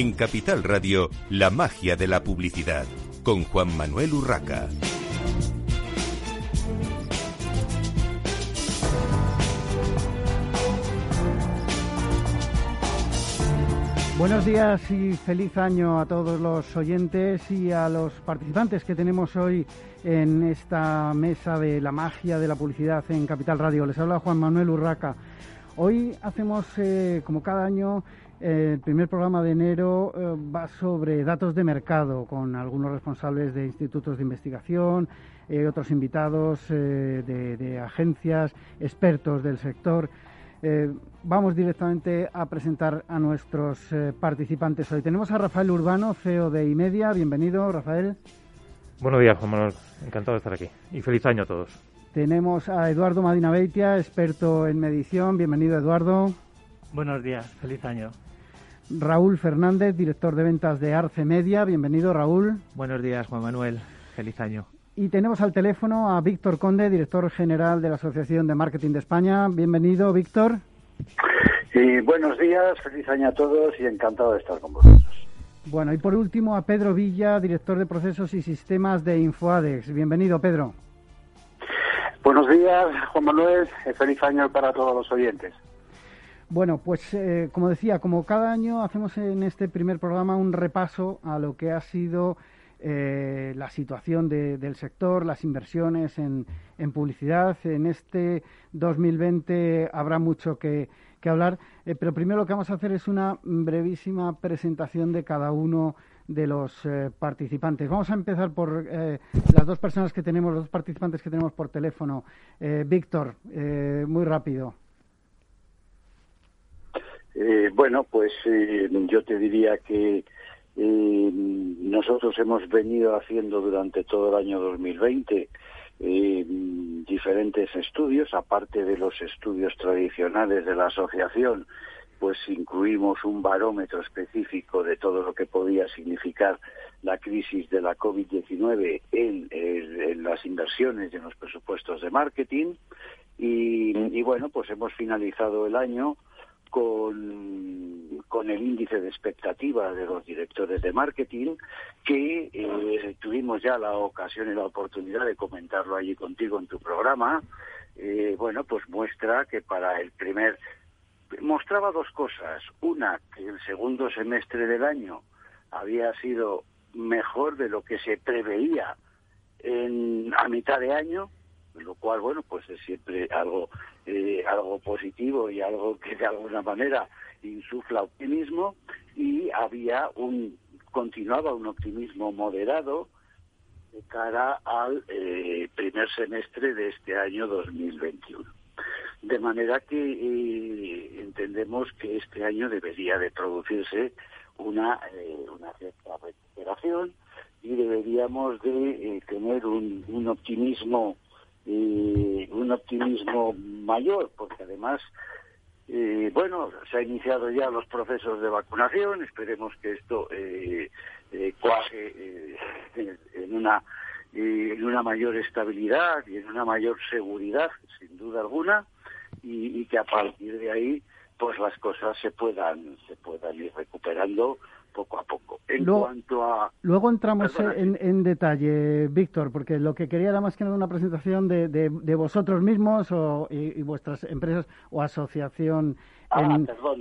En Capital Radio, la magia de la publicidad, con Juan Manuel Urraca. Buenos días y feliz año a todos los oyentes y a los participantes que tenemos hoy en esta mesa de la magia de la publicidad en Capital Radio. Les habla Juan Manuel Urraca. Hoy hacemos, eh, como cada año, el primer programa de enero eh, va sobre datos de mercado con algunos responsables de institutos de investigación, otros invitados de agencias, expertos del sector. Eh, vamos directamente a presentar a nuestros eh, participantes hoy. Tenemos a Rafael Urbano, CEO de IMEDIA. Bienvenido, Rafael. Buenos días, Juan Manuel. Encantado de estar aquí. Y feliz año a todos. Tenemos a Eduardo Madina Beitia, experto en medición. Bienvenido, Eduardo. Buenos días. Feliz año. Raúl Fernández, director de ventas de Arce Media. Bienvenido, Raúl. Buenos días, Juan Manuel. Feliz año. Y tenemos al teléfono a Víctor Conde, director general de la Asociación de Marketing de España. Bienvenido, Víctor. Y buenos días, feliz año a todos y encantado de estar con vosotros. Bueno, y por último a Pedro Villa, director de procesos y sistemas de InfoAdex. Bienvenido, Pedro. Buenos días, Juan Manuel. Feliz año para todos los oyentes. Bueno, pues eh, como decía, como cada año hacemos en este primer programa un repaso a lo que ha sido eh, la situación del sector, las inversiones en, publicidad. En este 2020 habrá mucho que, hablar, eh, pero primero lo que vamos a hacer es una brevísima presentación de cada uno de los eh, participantes. Vamos a empezar por las dos personas que tenemos, los dos participantes que tenemos por teléfono. Víctor, muy rápido. Bueno, pues yo te diría que eh, nosotros hemos venido haciendo durante todo el año 2020 eh, diferentes estudios, aparte de los estudios tradicionales de la asociación, pues incluimos un barómetro específico de todo lo que podía significar la crisis de la COVID-19 en, en, las inversiones y en los presupuestos de marketing. Y bueno, pues hemos finalizado el año con, con el índice de expectativa de los directores de marketing, que eh, tuvimos ya la ocasión y la oportunidad de comentarlo allí contigo en tu programa. Eh, bueno, pues muestra que para el primer mostraba dos cosas. Una, que el segundo semestre del año había sido mejor de lo que se preveía en, a mitad de año, lo cual, bueno, pues es siempre algo, eh, algo positivo y algo que de alguna manera insufla optimismo y había un, continuaba un optimismo moderado de cara al eh, primer semestre de este año 2021. De manera que eh, entendemos que este año debería de producirse una, una cierta recuperación y deberíamos de tener un, un optimismo y un optimismo mayor, porque además, eh, bueno, se han iniciado ya los procesos de vacunación, esperemos que esto eh, eh cuaje eh, en una en una mayor estabilidad y en una mayor seguridad, sin duda alguna, y, y que a partir de ahí, pues las cosas se puedan se puedan ir recuperando poco a poco. En luego, cuanto a... Luego entramos en, detalle, Víctor, porque lo que quería era más que nada una presentación de, de, vosotros mismos o, y, vuestras empresas o asociación ah,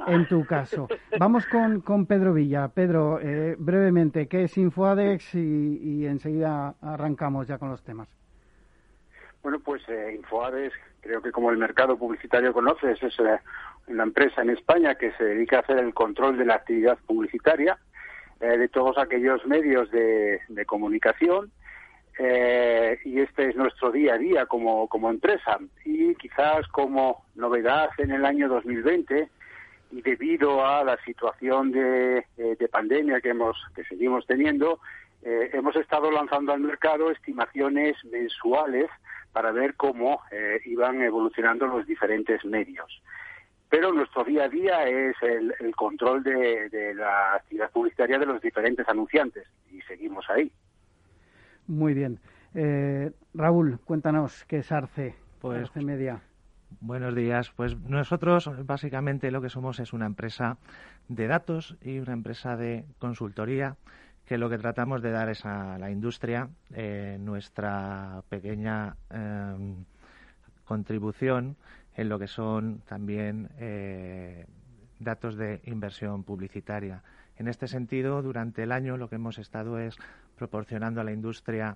en, tu caso. Vamos con, con Pedro Villa. Pedro, eh, brevemente, ¿qué es InfoAdex? Y, y, enseguida arrancamos ya con los temas. Bueno, pues eh, InfoAdex, creo que como el mercado publicitario conoces, es eh, una empresa en España que se dedica a hacer el control de la actividad publicitaria eh, de todos aquellos medios de, comunicación eh, y este es nuestro día a día como, como empresa. Y quizás como novedad en el año 2020 y debido a la situación de, eh, de pandemia que hemos que seguimos teniendo hemos estado lanzando al mercado estimaciones mensuales para ver cómo iban evolucionando los diferentes medios pero nuestro día a día es el, control de, la actividad publicitaria de los diferentes anunciantes y seguimos ahí. Muy bien. Eh, Raúl, cuéntanos qué es Arce, pues, Arce Media. Buenos días. Pues nosotros básicamente lo que somos es una empresa de datos y una empresa de consultoría que lo que tratamos de dar es a la industria eh, nuestra pequeña em, contribución en lo que son también eh, datos de inversión publicitaria. En este sentido, durante el año lo que hemos estado es proporcionando a la industria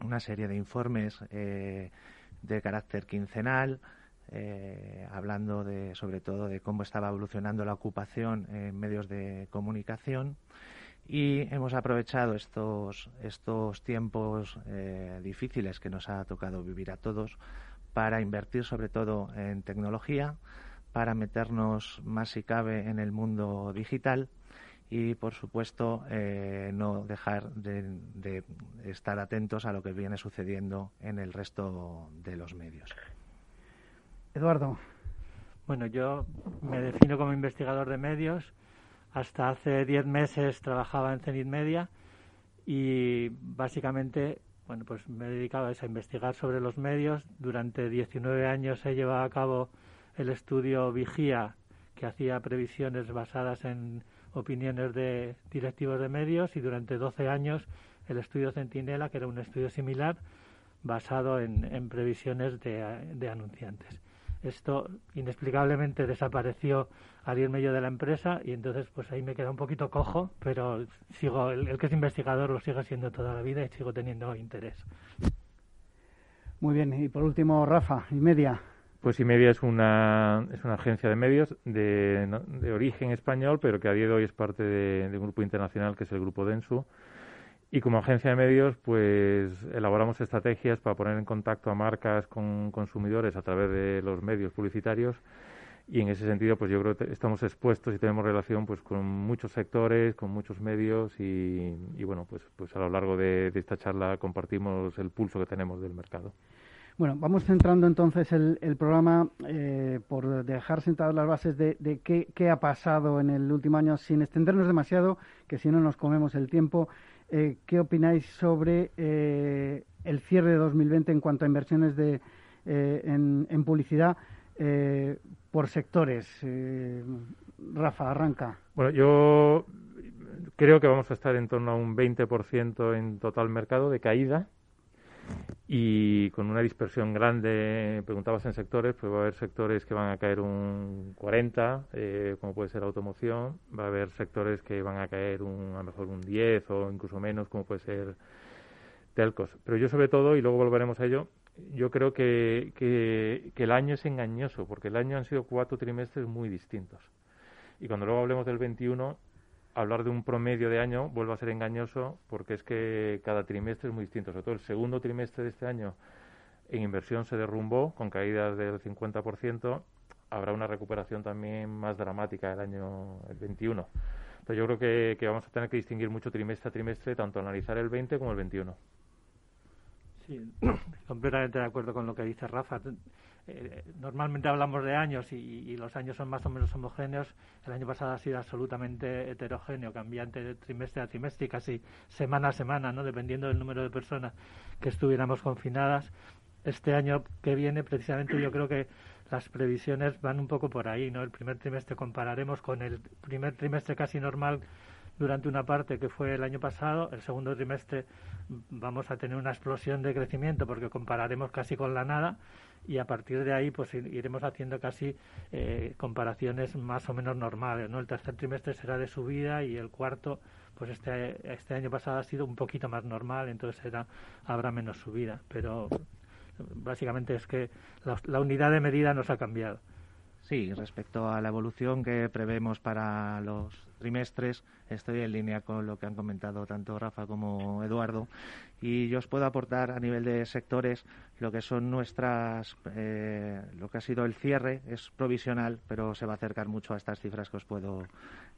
una serie de informes eh, de carácter quincenal, eh, hablando de, sobre todo de cómo estaba evolucionando la ocupación en medios de comunicación y hemos aprovechado estos, estos tiempos difíciles que nos ha tocado vivir a todos para invertir sobre todo en tecnología, para meternos más si cabe en el mundo digital y por supuesto eh, no dejar de estar atentos a lo que viene sucediendo en el resto de los medios. Eduardo. Bueno, yo me defino como investigador de medios. Hasta hace diez meses trabajaba en Zenit Media y básicamente, bueno, pues me he dedicado a, investigar sobre los medios. Durante 19 años he llevado a cabo el estudio Vigía, que hacía previsiones basadas en opiniones de directivos de medios, y durante 12 años el estudio Centinela, que era un estudio similar, basado en, previsiones de anunciantes. Esto inexplicablemente desapareció al ir medio de la empresa y entonces pues ahí me queda un poquito cojo, pero sigo el, que es investigador lo sigue siendo toda la vida y sigo teniendo interés. Muy bien, y por último Rafa, y media. Pues Media es una, es una agencia de medios de, de origen español, pero que a día de hoy es parte de, de un grupo internacional que es el Grupo Densu y como agencia de medios, pues elaboramos estrategias para poner en contacto a marcas con consumidores a través de los medios publicitarios. Y en ese sentido pues yo creo que estamos expuestos y tenemos relación pues con muchos sectores con muchos medios. Y, bueno pues pues a lo largo de, esta charla compartimos el pulso que tenemos del mercado. Bueno vamos centrando entonces el, programa eh, por dejar sentadas las bases de, de qué, qué ha pasado en el último año sin extendernos demasiado que si no nos comemos el tiempo eh, ¿qué opináis sobre eh, el cierre de 2020 en cuanto a inversiones de, eh, en, publicidad por sectores? Rafa, arranca. Bueno, yo creo que vamos a estar en torno a un 20% en total mercado de caída y con una dispersión grande, preguntabas en sectores, pues va a haber sectores que van a caer un 40, eh, como puede ser automoción, va a haber sectores que van a caer un, a lo mejor un 10 o incluso menos, como puede ser telcos. Pero yo sobre todo, y luego volveremos a ello, yo creo que, que, que el año es engañoso, porque el año han sido cuatro trimestres muy distintos. Y cuando luego hablemos del 21, hablar de un promedio de año vuelve a ser engañoso porque es que cada trimestre es muy distinto. Sobre todo el segundo trimestre de este año en inversión se derrumbó con caídas del 50%. Habrá una recuperación también más dramática el año el 21. Entonces yo creo que, que vamos a tener que distinguir mucho trimestre a trimestre, tanto analizar el 20 como el 21. Sí, completamente de acuerdo con lo que dice Rafa. Eh, normalmente hablamos de años y, los años son más o menos homogéneos. El año pasado ha sido absolutamente heterogéneo, cambiante de trimestre a trimestre casi semana a semana, ¿no? dependiendo del número de personas que estuviéramos confinadas. Este año que viene, precisamente, yo creo que las previsiones van un poco por ahí. ¿no? El primer trimestre compararemos con el primer trimestre casi normal durante una parte que fue el año pasado. El segundo trimestre vamos a tener una explosión de crecimiento porque compararemos casi con la nada y a partir de ahí pues iremos haciendo casi eh, comparaciones más o menos normales no el tercer trimestre será de subida y el cuarto pues este este año pasado ha sido un poquito más normal entonces será habrá menos subida. Pero básicamente es que la, unidad de medida nos ha cambiado. Sí, respecto a la evolución que prevemos para los trimestres, estoy en línea con lo que han comentado tanto Rafa como Eduardo y yo os puedo aportar a nivel de sectores lo que son nuestras, eh, lo que ha sido el cierre, es provisional, pero se va a acercar mucho a estas cifras que os puedo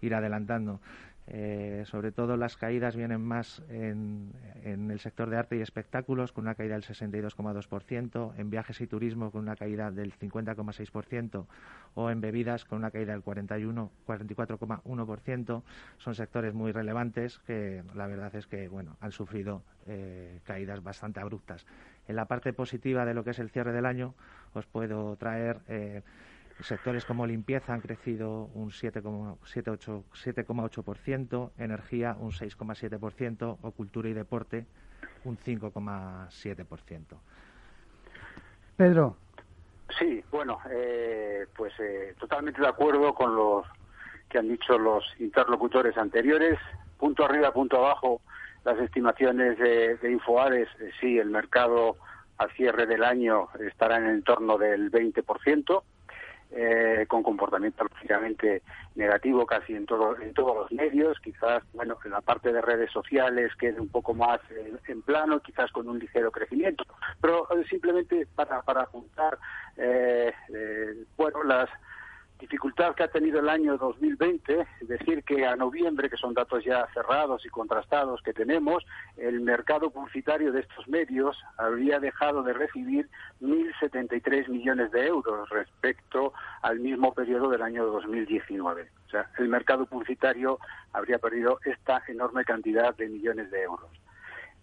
ir adelantando. Eh, sobre todo las caídas vienen más en, el sector de arte y espectáculos, con una caída del 62,2%, en viajes y turismo con una caída del 50,6% o en bebidas con una caída del 41, 44,1% 20%. Son sectores muy relevantes que la verdad es que bueno, han sufrido eh, caídas bastante abruptas. En la parte positiva de lo que es el cierre del año, os puedo traer eh, sectores como limpieza han crecido un 7,8%, energía un 6,7% o cultura y deporte un 5,7%. Pedro. Sí, bueno, eh, pues eh, totalmente de acuerdo con los que han dicho los interlocutores anteriores. Punto arriba, punto abajo, las estimaciones de, de Infoades, eh, sí, el mercado al cierre del año estará en el entorno del 20%. Eh, con comportamiento lógicamente negativo casi en, todo, en todos los medios, quizás bueno en la parte de redes sociales quede un poco más en, plano, quizás con un ligero crecimiento, pero eh, simplemente para, para apuntar eh, bueno las dificultad que ha tenido el año 2020, es decir, que a noviembre, que son datos ya cerrados y contrastados que tenemos, el mercado publicitario de estos medios habría dejado de recibir 1.073 millones de euros respecto al mismo periodo del año 2019. O sea, el mercado publicitario habría perdido esta enorme cantidad de millones de euros.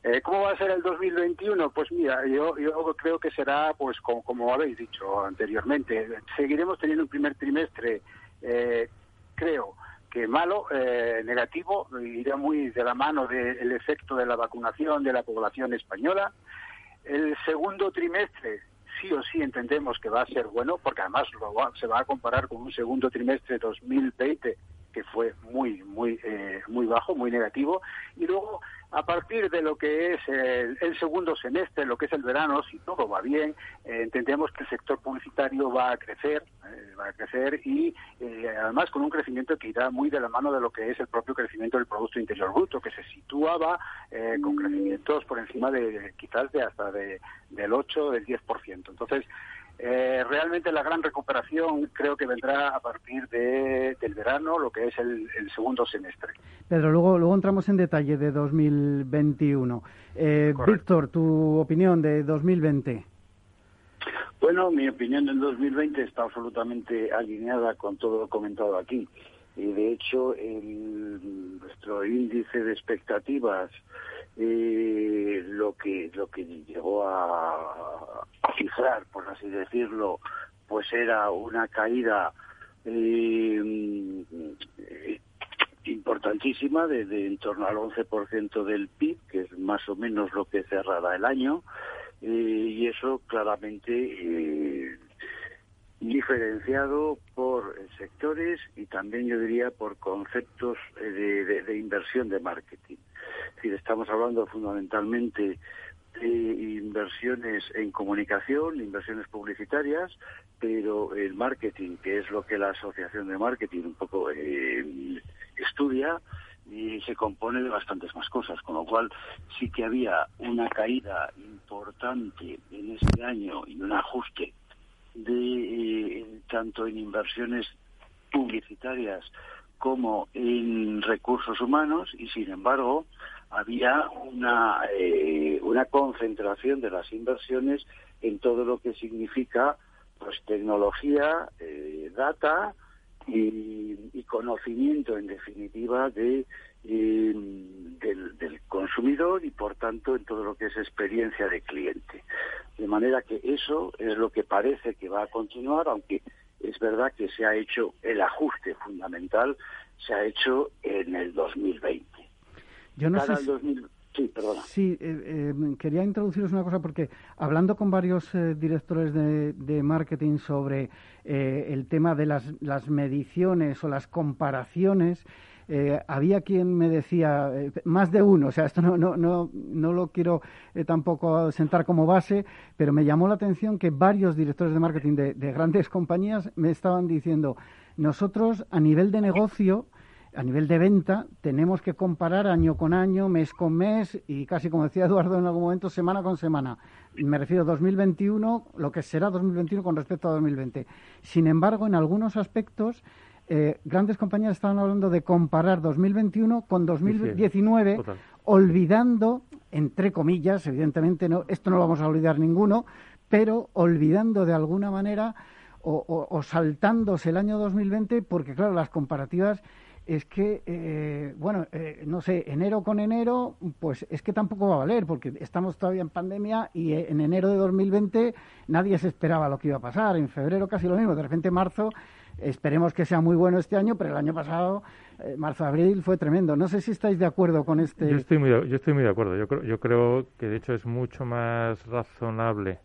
Eh, ¿Cómo va a ser el 2021? Pues mira, yo, creo que será, pues como, habéis dicho anteriormente, seguiremos teniendo un primer trimestre, eh, creo que malo, eh, negativo, irá muy de la mano del efecto de la vacunación de la población española. El segundo trimestre, sí o sí entendemos que va a ser bueno, porque además se va a comparar con un segundo trimestre 2020 que fue muy, muy, muy bajo, muy negativo. Y luego a partir de lo que es el, segundo semestre, lo que es el verano, si todo va bien, eh, entendemos que el sector publicitario va a crecer, eh, va a crecer y eh, además con un crecimiento que irá muy de la mano de lo que es el propio crecimiento del Producto Interior Bruto, que se situaba con crecimientos por encima de, quizás de hasta de, del 8 del 10%. Entonces, eh, realmente la gran recuperación creo que vendrá a partir de, del verano, lo que es el, segundo semestre. Pedro, luego, luego entramos en detalle de 2021. Eh, Víctor, tu opinión de 2020. Bueno, mi opinión del 2020 está absolutamente alineada con todo lo comentado aquí. Y de hecho, el, nuestro índice de expectativas eh, lo que lo que llegó a, fijar, por así decirlo, pues era una caída eh, importantísima de, en torno al 11% del PIB, que es más o menos lo que cerrará el año, eh, y eso claramente eh, diferenciado por sectores y también yo diría por conceptos de inversión de marketing. Es decir, estamos hablando fundamentalmente de inversiones en comunicación, inversiones publicitarias, pero el marketing, que es lo que la Asociación de Marketing un poco eh, estudia, y se compone de bastantes más cosas, con lo cual sí que había una caída importante en este año y un ajuste de eh, tanto en inversiones publicitarias como en recursos humanos y sin embargo había una, eh, una concentración de las inversiones en todo lo que significa pues tecnología, eh, data y, conocimiento en definitiva de eh, del, del, consumidor y por tanto en todo lo que es experiencia de cliente. De manera que eso es lo que parece que va a continuar, aunque es verdad que se ha hecho el ajuste fundamental, se ha hecho en el 2020. Yo no sé Sí, perdona. Sí, eh, eh, quería introduciros una cosa porque hablando con varios eh, directores de, marketing sobre el tema de las, las, mediciones o las comparaciones, había quien me decía, más de uno, o sea, esto no, no, no, no lo quiero tampoco sentar como base, pero me llamó la atención que varios directores de marketing de, de grandes compañías me estaban diciendo, nosotros a nivel de negocio, a nivel de venta tenemos que comparar año con año, mes con mes y casi como decía Eduardo en algún momento, semana con semana. Me refiero a 2021, lo que será 2021 con respecto a 2020. Sin embargo, en algunos aspectos, eh, grandes compañías estaban hablando de comparar 2021 con 2019, olvidando, entre comillas, evidentemente no, esto no lo vamos a olvidar ninguno, pero olvidando de alguna manera o, o saltándose el año 2020 porque, claro, las comparativas es que, eh, bueno, eh, no sé, enero con enero, pues es que tampoco va a valer, porque estamos todavía en pandemia y eh, en enero de 2020 nadie se esperaba lo que iba a pasar. En febrero casi lo mismo, de repente marzo, esperemos que sea muy bueno este año, pero el año pasado, marzo-abril, fue tremendo. No sé si estáis de acuerdo con este. Yo estoy muy, yo estoy muy de acuerdo. Yo creo, yo creo que de hecho es mucho más razonable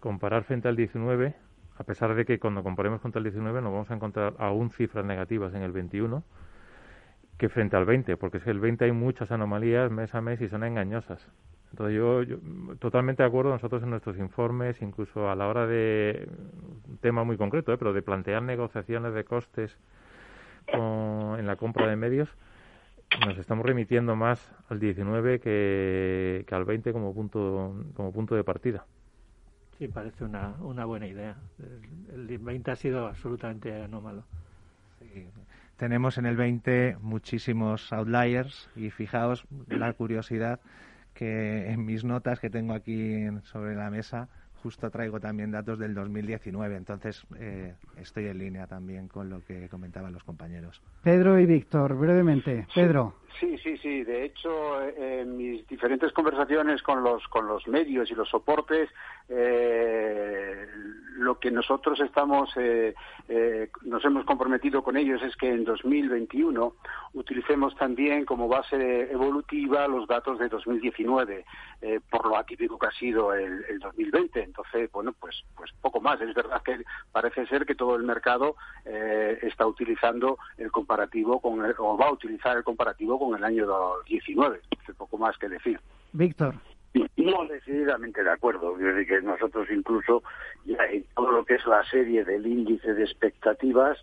comparar frente al 19 a pesar de que cuando comparemos contra el 19 nos vamos a encontrar aún cifras negativas en el 21, que frente al 20, porque es que el 20 hay muchas anomalías mes a mes y son engañosas. Entonces yo, totalmente de acuerdo nosotros en nuestros informes, incluso a la hora de un tema muy concreto, ¿eh? pero de plantear negociaciones de costes en la compra de medios, nos estamos remitiendo más al 19 que, que al 20 como punto como punto de partida. Sí, parece una, una buena idea. El, el 20 ha sido absolutamente anómalo. Tenemos en el 20 muchísimos outliers y fijaos la curiosidad que en mis notas que tengo aquí sobre la mesa justo traigo también datos del 2019, entonces eh, estoy en línea también con lo que comentaban los compañeros. Pedro y Víctor, brevemente. Pedro. Sí, sí, sí. De hecho, en mis diferentes conversaciones con los con los medios y los soportes, eh, lo que nosotros estamos eh, eh, nos hemos comprometido con ellos es que en 2021 utilicemos también como base evolutiva los datos de 2019, eh, por lo atípico que ha sido el, el 2020. Entonces, bueno, pues pues poco más. Es verdad que parece ser que todo el mercado eh, está utilizando el comparativo con el, o va a utilizar el comparativo con el año 19. Es poco más que decir. Víctor. No, decididamente de acuerdo. Que nosotros incluso ya en todo lo que es la serie del índice de expectativas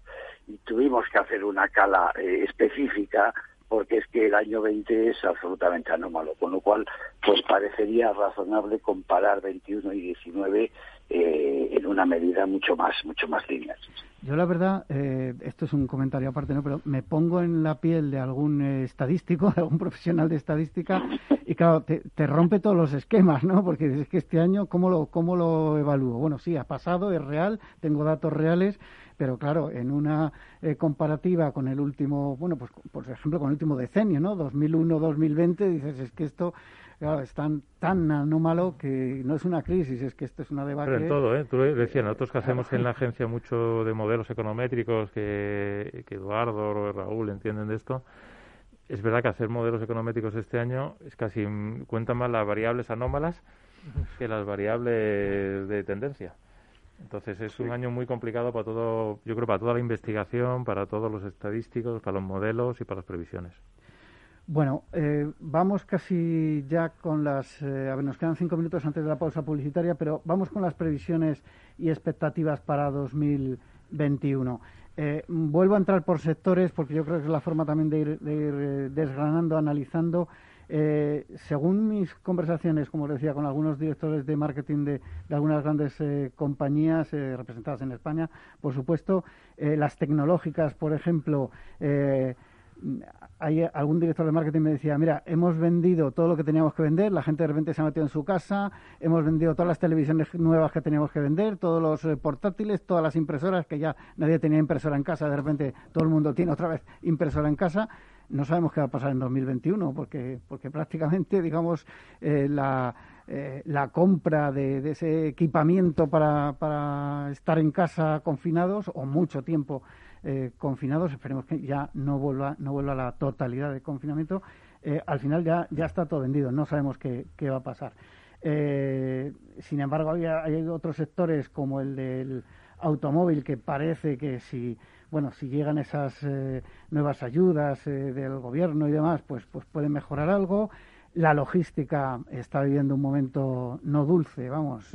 tuvimos que hacer una cala eh, específica porque es que el año 20 es absolutamente anómalo, con lo cual pues parecería razonable comparar 21 y 19 eh, en una medida mucho más mucho más lineal. Yo la verdad, eh, esto es un comentario aparte, ¿no? Pero me pongo en la piel de algún estadístico, de algún profesional de estadística, y claro, te, rompe todos los esquemas, ¿no? Porque es que este año, ¿cómo lo, ¿cómo lo evalúo? Bueno, sí, ha pasado, es real, tengo datos reales, pero claro, en una eh, comparativa con el último, bueno, pues por ejemplo con el último decenio, ¿no? 2001-2020, dices, es que esto claro, es tan, tan anómalo que no es una crisis, es que esto es una debate. Pero en todo, ¿eh? Tú decías, nosotros que hacemos en la agencia mucho de modelos econométricos, que, que Eduardo o Raúl entienden de esto, es verdad que hacer modelos econométricos este año es casi cuentan más las variables anómalas que las variables de tendencia. Entonces es un año muy complicado para todo, yo creo, para toda la investigación, para todos los estadísticos, para los modelos y para las previsiones. Bueno, eh, vamos casi ya con las. Eh, a ver, nos quedan cinco minutos antes de la pausa publicitaria, pero vamos con las previsiones y expectativas para 2021. Eh, vuelvo a entrar por sectores porque yo creo que es la forma también de ir, de ir desgranando, analizando. según mis conversaciones, como decía, con algunos directores de marketing de, de algunas grandes compañías representadas en España, por supuesto, las tecnológicas, por ejemplo, hay algún director de marketing me decía, mira, hemos vendido todo lo que teníamos que vender, la gente de repente se ha metido en su casa, hemos vendido todas las televisiones nuevas que teníamos que vender, todos los eh, portátiles, todas las impresoras, que ya nadie tenía impresora en casa, de repente todo el mundo tiene otra vez impresora en casa. No sabemos qué va a pasar en 2021, porque, porque prácticamente, digamos, eh, la, eh, la compra de, de, ese equipamiento para, para estar en casa confinados o mucho tiempo eh, confinados, esperemos que ya no vuelva, no vuelva a la totalidad de confinamiento, eh, al final ya, ya está todo vendido, no sabemos qué, qué va a pasar. Eh, sin embargo, hay otros sectores como el del automóvil que parece que si bueno si llegan esas nuevas ayudas del gobierno y demás pues pues puede mejorar algo la logística está viviendo un momento no dulce vamos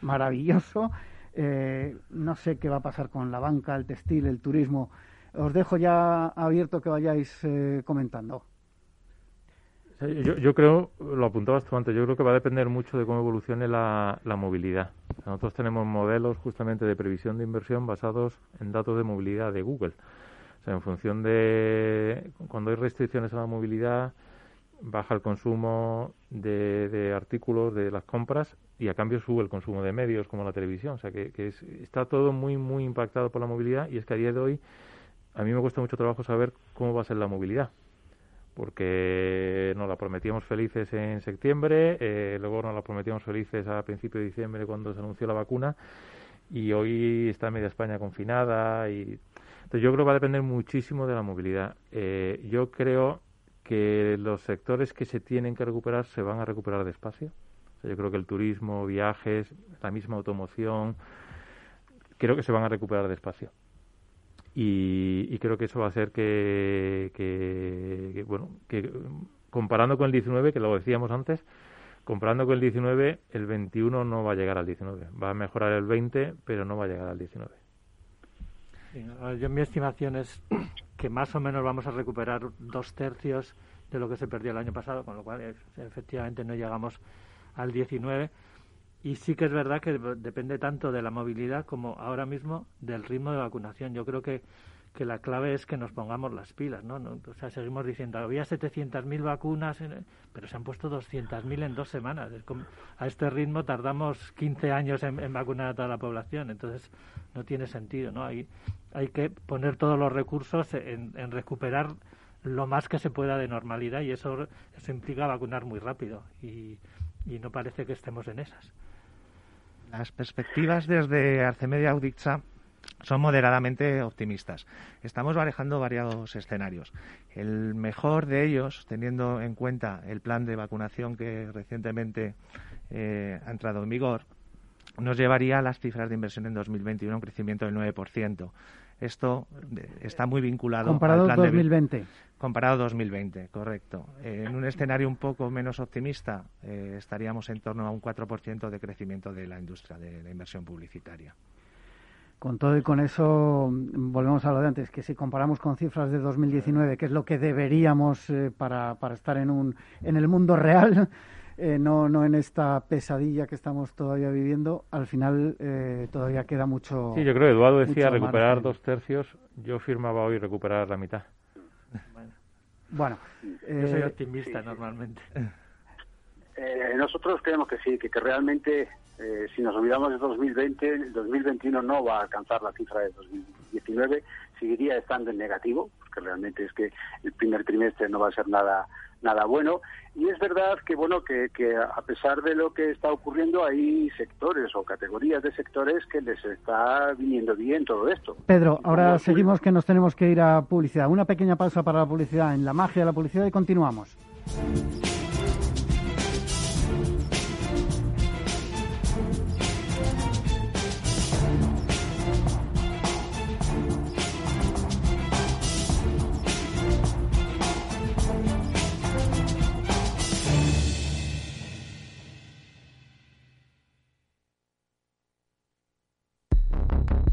maravilloso eh, no sé qué va a pasar con la banca, el textil, el turismo. Os dejo ya abierto que vayáis eh, comentando. Yo, creo, lo apuntabas tú antes, yo creo que va a depender mucho de cómo evolucione la, la movilidad. Nosotros tenemos modelos justamente de previsión de inversión basados en datos de movilidad de Google. O sea, en función de cuando hay restricciones a la movilidad, baja el consumo de, artículos de las compras y a cambio sube el consumo de medios como la televisión. O sea que, está todo muy, muy impactado por la movilidad y es que a día de hoy a mí me cuesta mucho trabajo saber cómo va a ser la movilidad porque nos la prometíamos felices en septiembre, eh, luego nos la prometíamos felices a principio de diciembre cuando se anunció la vacuna y hoy está media España confinada y entonces yo creo que va a depender muchísimo de la movilidad. Eh, yo creo que los sectores que se tienen que recuperar se van a recuperar despacio. yo creo que el turismo, viajes, la misma automoción, creo que se van a recuperar despacio. Y, creo que eso va a hacer que, que, bueno, que comparando con el 19, que lo decíamos antes, comparando con el 19, el 21 no va a llegar al 19. Va a mejorar el 20, pero no va a llegar al 19. yo mi estimación es que más o menos vamos a recuperar dos tercios de lo que se perdió el año pasado, con lo cual efectivamente no llegamos al 19 y sí que es verdad que depende tanto de la movilidad como ahora mismo del ritmo de vacunación. Yo creo que, que la clave es que nos pongamos las pilas, ¿no? O sea, seguimos diciendo, había 700.000 vacunas, pero se han puesto 200.000 en dos semanas. a este ritmo tardamos 15 años en, vacunar a toda la población, entonces no tiene sentido, ¿no? Hay, hay que poner todos los recursos en, en recuperar lo más que se pueda de normalidad y eso, eso implica vacunar muy rápido y, y no parece que estemos en esas. Las perspectivas desde Arcemedia Auditza son moderadamente optimistas. Estamos barajando varios escenarios. El mejor de ellos, teniendo en cuenta el plan de vacunación que recientemente eh, ha entrado en vigor, nos llevaría a las cifras de inversión en 2021 a un crecimiento del 9%. Esto eh, está muy vinculado comparado al plan 2020. De, comparado 2020, correcto. Eh, en un escenario un poco menos optimista, eh, estaríamos en torno a un 4% de crecimiento de la industria de la inversión publicitaria. Con todo y con eso, volvemos a lo de antes, que si comparamos con cifras de 2019, que es lo que deberíamos para, para estar en, un, en el mundo real, eh, no, no en esta pesadilla que estamos todavía viviendo, al final eh, todavía queda mucho. Sí, yo creo que Eduardo decía recuperar dos tercios, yo firmaba hoy recuperar la mitad. Bueno, yo soy eh, optimista normalmente. nosotros creemos que sí, que, que realmente si nos olvidamos de 2020, el 2021 no va a alcanzar la cifra de 2019, seguiría estando en negativo, porque realmente es que el primer trimestre no va a ser nada nada bueno. Y es verdad que, bueno, que, que a pesar de lo que está ocurriendo, hay sectores o categorías de sectores que les está viniendo bien todo esto. Pedro, ahora seguimos que nos tenemos que ir a publicidad. Una pequeña pausa para la publicidad en la magia de la publicidad y continuamos.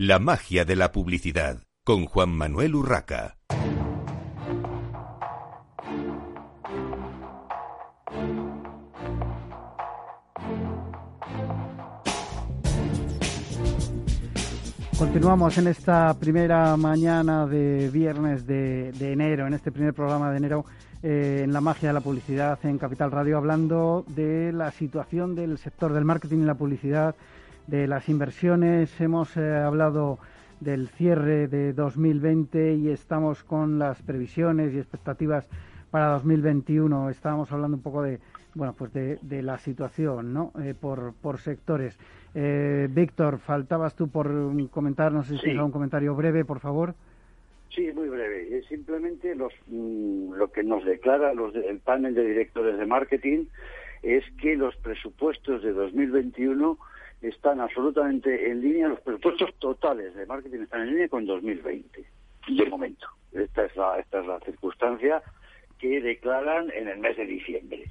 La magia de la publicidad con Juan Manuel Urraca. Continuamos en esta primera mañana de viernes de, enero, en este primer programa de enero eh, en la magia de la publicidad en Capital Radio, hablando de la situación del sector del marketing y la publicidad, de las inversiones. Hemos eh, hablado del cierre de 2020 y estamos con las previsiones y expectativas para 2021. Estábamos hablando un poco de, bueno, pues de, la situación, ¿no? Eh, por, por sectores. Eh, Víctor, faltabas tú por comentar, no sé si un comentario breve, por favor. Sí, muy breve. Simplemente los, mm, lo que nos declara los el panel de directores de marketing es que los presupuestos de 2021 están absolutamente en línea, los presupuestos totales de marketing están en línea con 2020, de momento. Esta es la, esta es la circunstancia que declaran en el mes de diciembre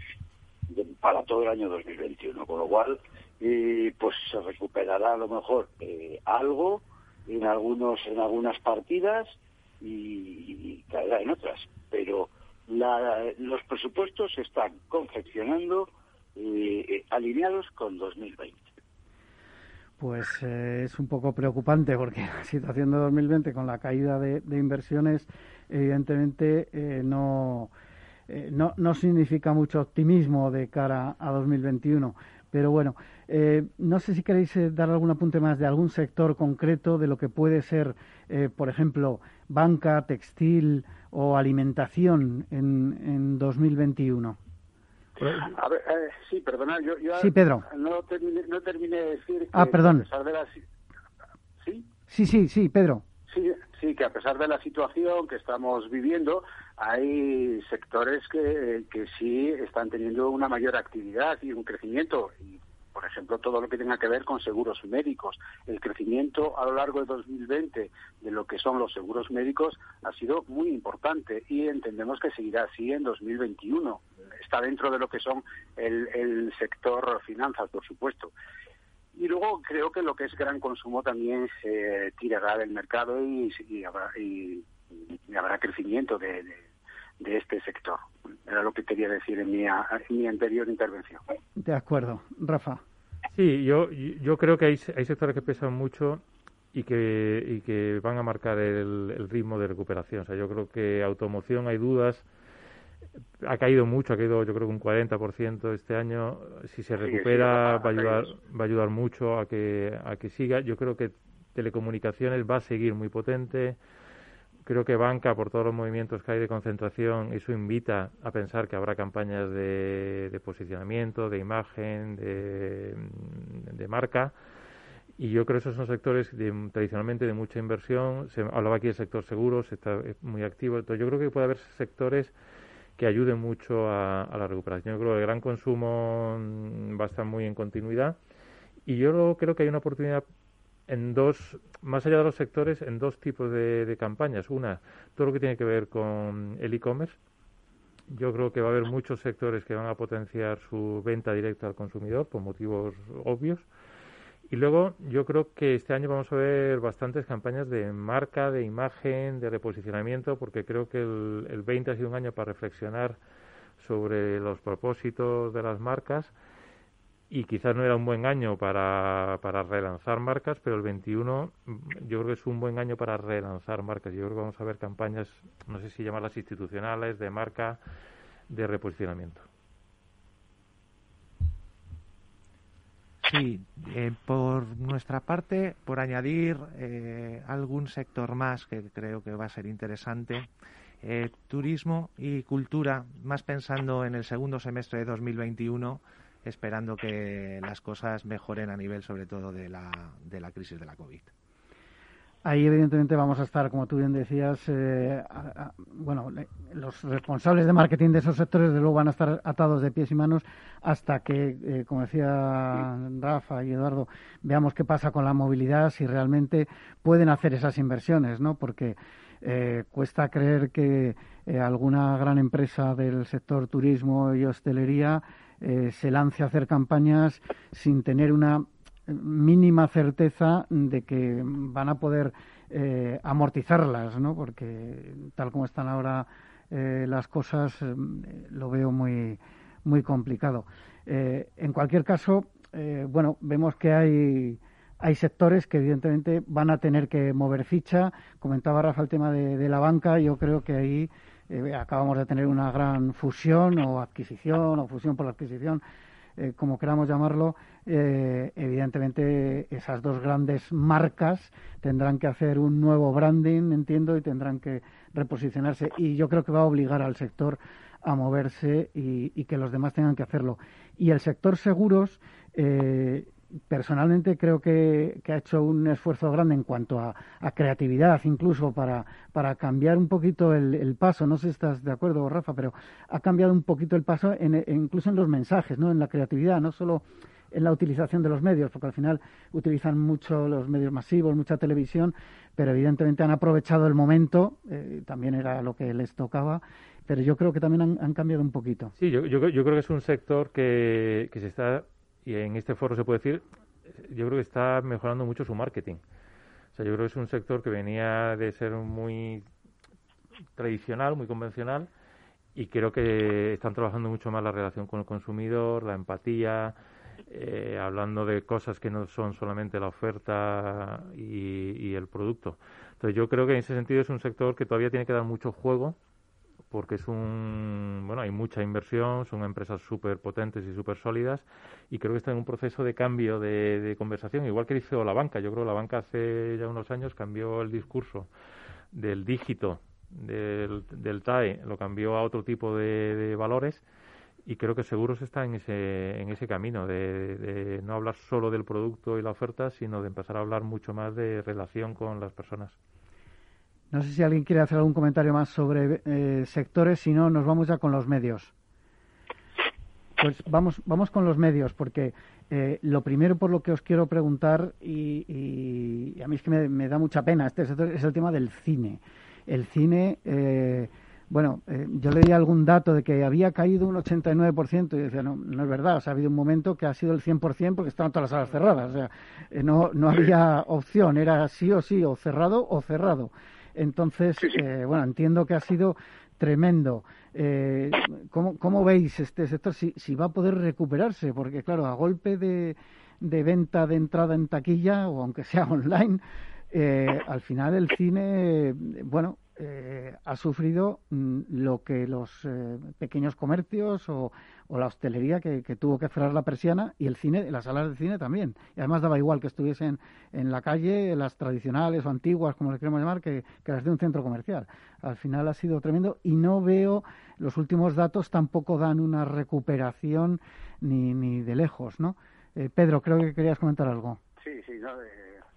para todo el año 2021, con lo cual y pues se recuperará a lo mejor eh, algo en algunos en algunas partidas y, caerá en otras pero los presupuestos se están confeccionando eh, alineados con 2020 pues eh, es un poco preocupante porque la situación de 2020 con la caída de, inversiones evidentemente no, no, no significa mucho optimismo de cara a 2021 pero bueno, eh, no sé si queréis eh, dar algún apunte más de algún sector concreto de lo que puede ser, eh, por ejemplo, banca, textil o alimentación en, en 2021. A ver, sí, perdona, yo, sí, Pedro. No, terminé, no terminé de decir que ah, perdón. a pesar de la... ¿Sí? Sí, sí, sí, Pedro. Sí, sí, que a pesar de la situación que estamos viviendo, hay sectores que, que sí están teniendo una mayor actividad y un crecimiento. Y, por ejemplo, todo lo que tenga que ver con seguros médicos. El crecimiento a lo largo de 2020 de lo que son los seguros médicos ha sido muy importante y entendemos que seguirá así en 2021. Está dentro de lo que son el, el sector finanzas, por supuesto. Y luego creo que lo que es gran consumo también se tirará del mercado y, habrá, y, habrá crecimiento de, de, este sector. Era lo que quería decir en mi anterior intervención. De acuerdo. Rafa. Sí, yo, yo creo que hay, hay sectores que pesan mucho y que, y que van a marcar el, el ritmo de recuperación. O sea, yo creo que automoción hay dudas ha caído mucho, ha caído yo creo que un 40% este año. Si se recupera va a ayudar va a ayudar mucho a que a que siga. Yo creo que telecomunicaciones va a seguir muy potente. Creo que banca, por todos los movimientos que hay de concentración, eso invita a pensar que habrá campañas de, de posicionamiento, de imagen, de, de, marca. Y yo creo que esos son sectores tradicionalmente de mucha inversión. Se hablaba aquí del sector seguros, está muy activo. Entonces yo creo que puede haber sectores que ayude mucho a, la recuperación. Yo creo que el gran consumo va a estar muy en continuidad y yo creo que hay una oportunidad en dos, más allá de los sectores, en dos tipos de, campañas. Una, todo lo que tiene que ver con el e-commerce. Yo creo que va a haber muchos sectores que van a potenciar su venta directa al consumidor por motivos obvios y luego yo creo que este año vamos a ver bastantes campañas de marca, de imagen, de reposicionamiento, porque creo que el, el 20 ha sido un año para reflexionar sobre los propósitos de las marcas y quizás no era un buen año para, para relanzar marcas, pero el 21 yo creo que es un buen año para relanzar marcas. Yo creo que vamos a ver campañas, no sé si llamarlas institucionales, de marca, de reposicionamiento. Sí, eh, por nuestra parte, por añadir eh, algún sector más que creo que va a ser interesante, eh, turismo y cultura, más pensando en el segundo semestre de 2021, esperando que las cosas mejoren a nivel sobre todo de la, de la crisis de la COVID. Ahí, evidentemente, vamos a estar, como tú bien decías, eh, bueno, los responsables de marketing de esos sectores, de luego, van a estar atados de pies y manos hasta que, eh, como decía Rafa y Eduardo, veamos qué pasa con la movilidad, si realmente pueden hacer esas inversiones, ¿no? Porque eh, cuesta creer que alguna gran empresa del sector turismo y hostelería se lance a hacer campañas sin tener una mínima certeza de que van a poder eh, amortizarlas, ¿no? Porque tal como están ahora eh, las cosas, eh, lo veo muy, muy complicado. en cualquier caso, bueno, vemos que hay hay sectores que evidentemente van a tener que mover ficha. Comentaba Rafa el tema de, la banca, yo creo que ahí eh, acabamos de tener una gran fusión o adquisición o fusión por la adquisición, eh, como queramos llamarlo. Eh, evidentemente esas dos grandes marcas tendrán que hacer un nuevo branding, entiendo, y tendrán que reposicionarse. Y yo creo que va a obligar al sector a moverse y, que los demás tengan que hacerlo. Y el sector seguros, eh, personalmente creo que, ha hecho un esfuerzo grande en cuanto a, creatividad, incluso para, para cambiar un poquito el, paso. No sé si estás de acuerdo, Rafa, pero ha cambiado un poquito el paso, en, incluso en los mensajes, ¿no? en la creatividad, no solo en la utilización de los medios, porque al final utilizan mucho los medios masivos, mucha televisión, pero evidentemente han aprovechado el momento, eh, también era lo que les tocaba, pero yo creo que también han, cambiado un poquito. Sí, yo, yo, creo que es un sector que, que se está, y en este foro se puede decir, yo creo que está mejorando mucho su marketing. O sea, yo creo que es un sector que venía de ser muy tradicional, muy convencional, y creo que están trabajando mucho más la relación con el consumidor, la empatía, eh, hablando de cosas que no son solamente la oferta y, y, el producto. Entonces yo creo que en ese sentido es un sector que todavía tiene que dar mucho juego porque es un, bueno, hay mucha inversión, son empresas súper potentes y súper sólidas y creo que está en un proceso de cambio de, conversación, igual que hizo la banca. Yo creo que la banca hace ya unos años cambió el discurso del dígito del, del TAE, lo cambió a otro tipo de, valores y creo que Seguros está en ese, en ese camino de, de, no hablar solo del producto y la oferta, sino de empezar a hablar mucho más de relación con las personas. No sé si alguien quiere hacer algún comentario más sobre eh, sectores, si no, nos vamos ya con los medios. Pues vamos, vamos con los medios, porque eh, lo primero por lo que os quiero preguntar, y, a mí es que me, da mucha pena, este sector, es el tema del cine. El cine, eh, bueno, yo leí algún dato de que había caído un 89%, y decía, no, no es verdad, o sea, ha habido un momento que ha sido el 100% porque estaban todas las salas cerradas, o sea, no, no había opción, era sí o sí, o cerrado o cerrado. Entonces, eh, bueno, entiendo que ha sido tremendo. Eh, ¿cómo, veis este sector? Si, si, va a poder recuperarse, porque claro, a golpe de, de venta de entrada en taquilla, o aunque sea online, eh, al final el cine, bueno, eh, ha sufrido mm, lo que los eh, pequeños comercios o, la hostelería que, tuvo que cerrar la persiana y el cine, las salas de cine también. Y además daba igual que estuviesen en la calle, las tradicionales o antiguas, como le queremos llamar, que, las de un centro comercial. Al final ha sido tremendo y no veo, los últimos datos tampoco dan una recuperación ni, ni de lejos, ¿no? Eh, Pedro, creo que querías comentar algo. Sí, sí, no,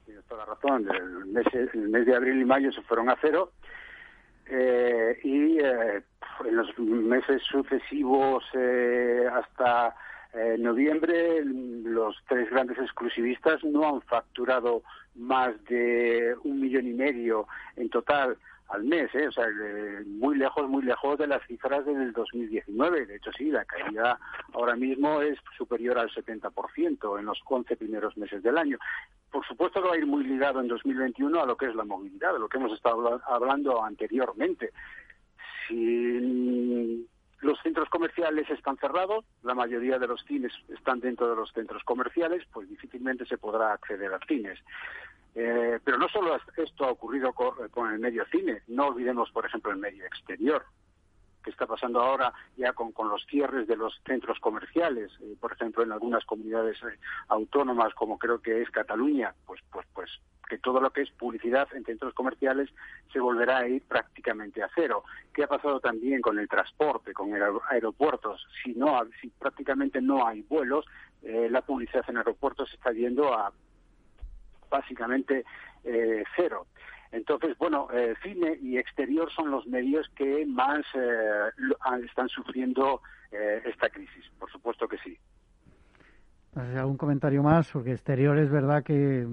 tienes toda la razón. El mes de abril y mayo se fueron a cero eh, y eh, en los meses sucesivos eh, hasta noviembre los tres grandes exclusivistas no han facturado más de un millón y medio en total al mes, ¿eh? o sea, muy lejos, muy lejos de las cifras del 2019. De hecho, sí, la caída ahora mismo es superior al 70% en los 11 primeros meses del año. Por supuesto va a ir muy ligado en 2021 a lo que es la movilidad, de lo que hemos estado hablando anteriormente. Si los centros comerciales están cerrados, la mayoría de los cines están dentro de los centros comerciales, pues difícilmente se podrá acceder a cines. Eh, pero no solo esto ha ocurrido con, el medio cine, no olvidemos, por ejemplo, el medio exterior, que está pasando ahora ya con, los cierres de los centros comerciales, eh, por ejemplo, en algunas comunidades eh, autónomas, como creo que es Cataluña, pues, pues, pues que todo lo que es publicidad en centros comerciales se volverá a ir prácticamente a cero. ¿Qué ha pasado también con el transporte, con el aeropuertos? Si no, si prácticamente no hay vuelos, la publicidad en aeropuertos está yendo a básicamente eh, cero. Entonces, bueno, eh, cine y exterior son los medios que más eh, están sufriendo esta crisis. Por supuesto que sí. ¿Algún comentario más? Porque exterior es verdad que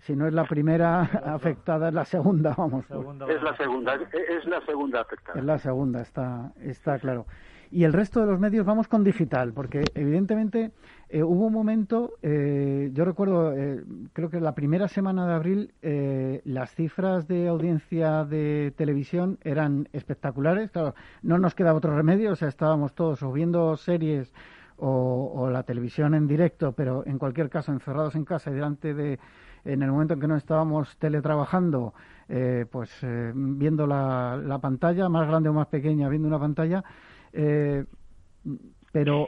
si, no es la primera afectada, es la segunda, vamos. es la segunda, es la segunda afectada. Es la segunda, está, está claro. Y el resto de los medios vamos con digital, porque evidentemente eh, hubo un momento, eh, yo recuerdo, eh, creo que la primera semana de abril las cifras de audiencia de televisión eran espectaculares. Claro, no nos quedaba otro remedio, o sea, estábamos todos o viendo series o, la televisión en directo, pero en cualquier caso encerrados en casa y delante de, en el momento en que no estábamos teletrabajando, eh, pues eh, viendo la, pantalla, más grande o más pequeña, viendo una pantalla, eh, pero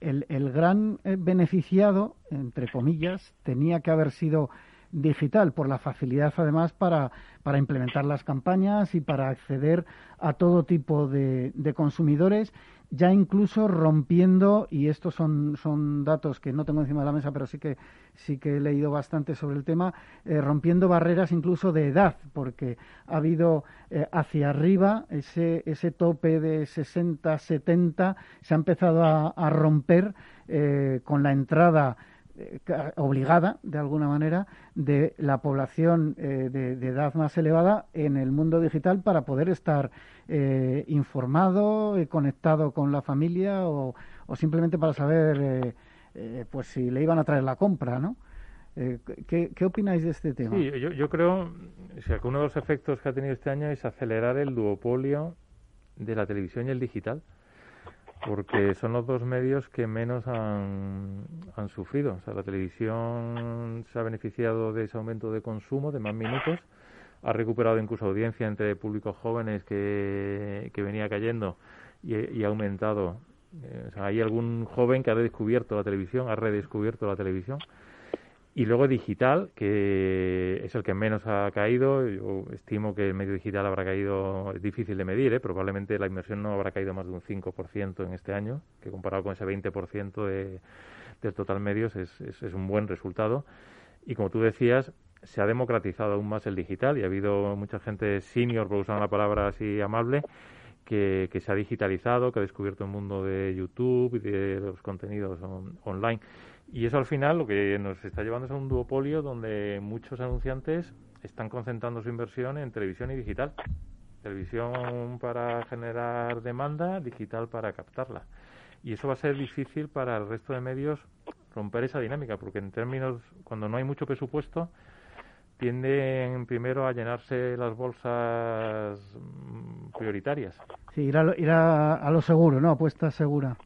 el, el gran beneficiado, entre comillas, tenía que haber sido digital, por la facilidad además para, para implementar las campañas y para acceder a todo tipo de, de consumidores ya incluso rompiendo, y estos son, son datos que no tengo encima de la mesa, pero sí que, sí que he leído bastante sobre el tema, eh, rompiendo barreras incluso de edad, porque ha habido eh, hacia arriba ese, ese tope de 60, 70, se ha empezado a, a romper eh, con la entrada obligada, de alguna manera, de la población eh, de, edad más elevada en el mundo digital para poder estar eh, informado, y conectado con la familia o, simplemente para saber pues si le iban a traer la compra, ¿no? ¿qué, ¿qué, opináis de este tema? Sí, yo, yo creo que uno de los efectos que ha tenido este año es acelerar el duopolio de la televisión y el digital porque son los dos medios que menos han, han sufrido. O sea, la televisión se ha beneficiado de ese aumento de consumo, de más minutos, ha recuperado incluso audiencia entre públicos jóvenes que, que venía cayendo y, ha aumentado. Eh, o sea, hay algún joven que ha redescubierto la televisión, ha redescubierto la televisión y luego digital, que es el que menos ha caído. Yo estimo que el medio digital habrá caído, es difícil de medir, ¿eh? probablemente la inversión no habrá caído más de un 5% en este año, que comparado con ese 20% de, del total medios es, es, un buen resultado. Y como tú decías, se ha democratizado aún más el digital y ha habido mucha gente senior, por usar una palabra así amable, que, que, se ha digitalizado, que ha descubierto el mundo de YouTube y de los contenidos online. Y eso al final lo que nos está llevando es a un duopolio donde muchos anunciantes están concentrando su inversión en televisión y digital. Televisión para generar demanda, digital para captarla. Y eso va a ser difícil para el resto de medios romper esa dinámica, porque en términos, cuando no hay mucho presupuesto, tienden primero a llenarse las bolsas mm, prioritarias. Sí, ir a ir a, lo seguro, ¿no? Apuesta segura.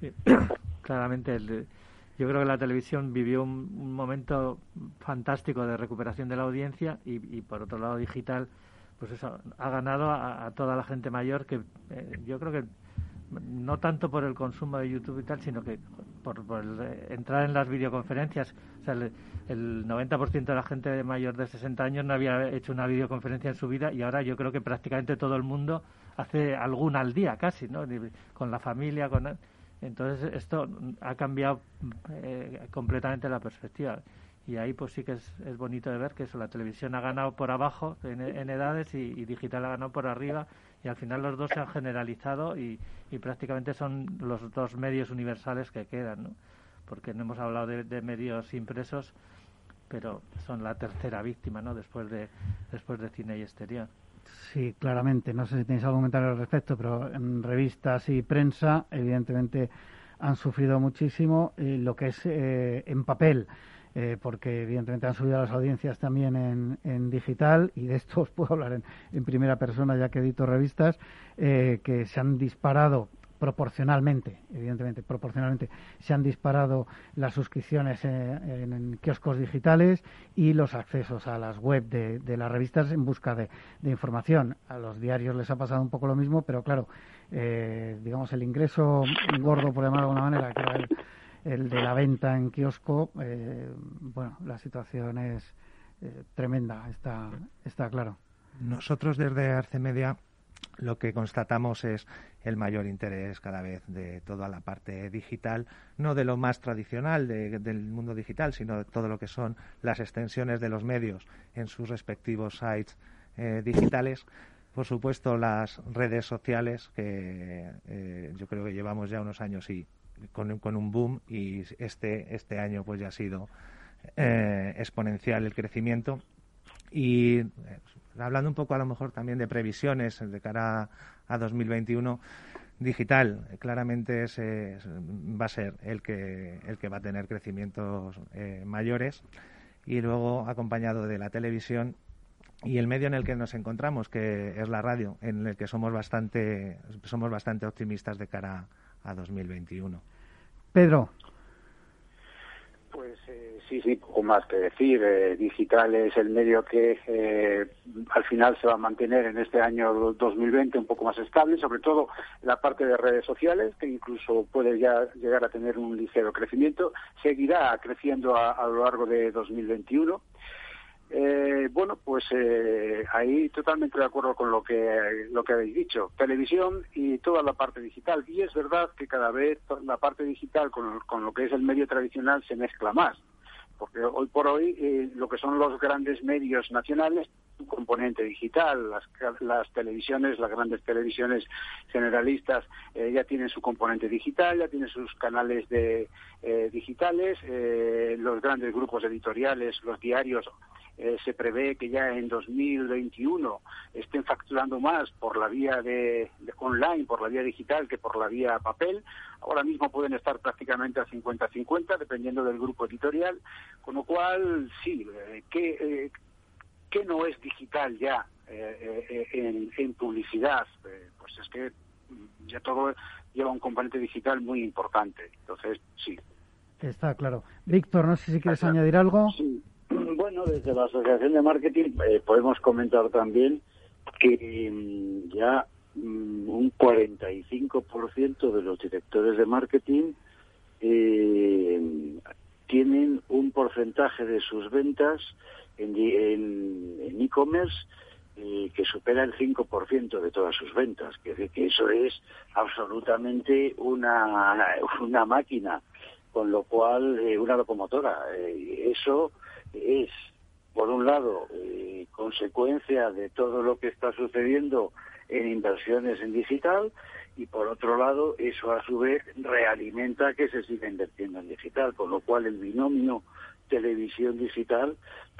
Sí. Claramente yo creo que la televisión vivió un, momento fantástico de recuperación de la audiencia y, por otro lado digital pues eso ha ganado a, toda la gente mayor que eh, yo creo que no tanto por el consumo de YouTube y tal, sino que por, entrar en las videoconferencias. O sea, el, el 90% de la gente mayor de 60 años no había hecho una videoconferencia en su vida y ahora yo creo que prácticamente todo el mundo hace alguna al día casi, ¿no? Con la familia, con entonces esto ha cambiado eh, completamente la perspectiva. Y ahí pues sí que es, es, bonito de ver que eso, la televisión ha ganado por abajo en, edades y, digital ha ganado por arriba y al final los dos se han generalizado y, prácticamente son los dos medios universales que quedan, ¿no? Porque no hemos hablado de, medios impresos, pero son la tercera víctima, ¿no? Después de, después de cine y exterior. Sí, claramente. No sé si tenéis algún comentario al respecto, pero en revistas y prensa, evidentemente, han sufrido muchísimo eh, lo que es eh, en papel. Eh, porque evidentemente han subido las audiencias también en, en, digital y de esto os puedo hablar en, primera persona ya que edito revistas que se han disparado proporcionalmente, evidentemente, proporcionalmente, se han disparado las suscripciones en, kioscos digitales y los accesos a las web de, las revistas en busca de, información. A los diarios les ha pasado un poco lo mismo, pero claro, eh, digamos, el ingreso gordo, por llamarlo de alguna manera, que era el, de la venta en kiosco, eh, bueno, la situación es eh, tremenda, está, está claro. Nosotros desde Arce Media lo que constatamos es el mayor interés cada vez de toda la parte digital, no de lo más tradicional del mundo digital, sino de todo lo que son las extensiones de los medios en sus respectivos sites eh, digitales. Por supuesto, las redes sociales, que eh, yo creo que llevamos ya unos años y con, un boom y este, este año pues ya ha sido eh, exponencial el crecimiento y hablando un poco a lo mejor también de previsiones de cara a, 2021, digital claramente va a ser el que, el que va a tener crecimientos eh, mayores y luego acompañado de la televisión y el medio en el que nos encontramos, que es la radio, en el que somos bastante, somos bastante optimistas de cara a 2021. Pedro. Pues eh, sí, sí, poco más que decir. Eh, digital es el medio que eh, al final se va a mantener en este año 2020 un poco más estable, sobre todo la parte de redes sociales, que incluso puede ya llegar a tener un ligero crecimiento. Seguirá creciendo a, a lo largo de 2021. Eh, bueno, pues eh, ahí totalmente de acuerdo con lo que lo que habéis dicho, televisión y toda la parte digital. Y es verdad que cada vez la parte digital con, con lo que es el medio tradicional se mezcla más, porque hoy por hoy eh, lo que son los grandes medios nacionales un componente digital. Las, las televisiones, las grandes televisiones generalistas eh, ya tienen su componente digital, ya tienen sus canales de eh, digitales. Eh, los grandes grupos editoriales, los diarios eh, se prevé que ya en 2021 estén facturando más por la vía de, de, online, por la vía digital, que por la vía papel. Ahora mismo pueden estar prácticamente a 50-50, dependiendo del grupo editorial. Con lo cual, sí, eh, ¿qué, eh, ¿qué no es digital ya eh, en, en, publicidad? pues es que ya todo lleva un componente digital muy importante. Entonces, sí. Está claro. Víctor, no sé si quieres añadir algo. Sí. Bueno, desde la Asociación de Marketing eh, podemos comentar también que mm, ya mm, un 45% de los directores de marketing eh, tienen un porcentaje de sus ventas en e-commerce eh, que supera el 5% de todas sus ventas. Decir, que eso es absolutamente una, una máquina, con lo cual, eh, una locomotora. Eso es, por un lado, eh, consecuencia de todo lo que está sucediendo en inversiones en digital y por otro lado eso a su vez realimenta que se siga invirtiendo en digital, con lo cual el binomio televisión digital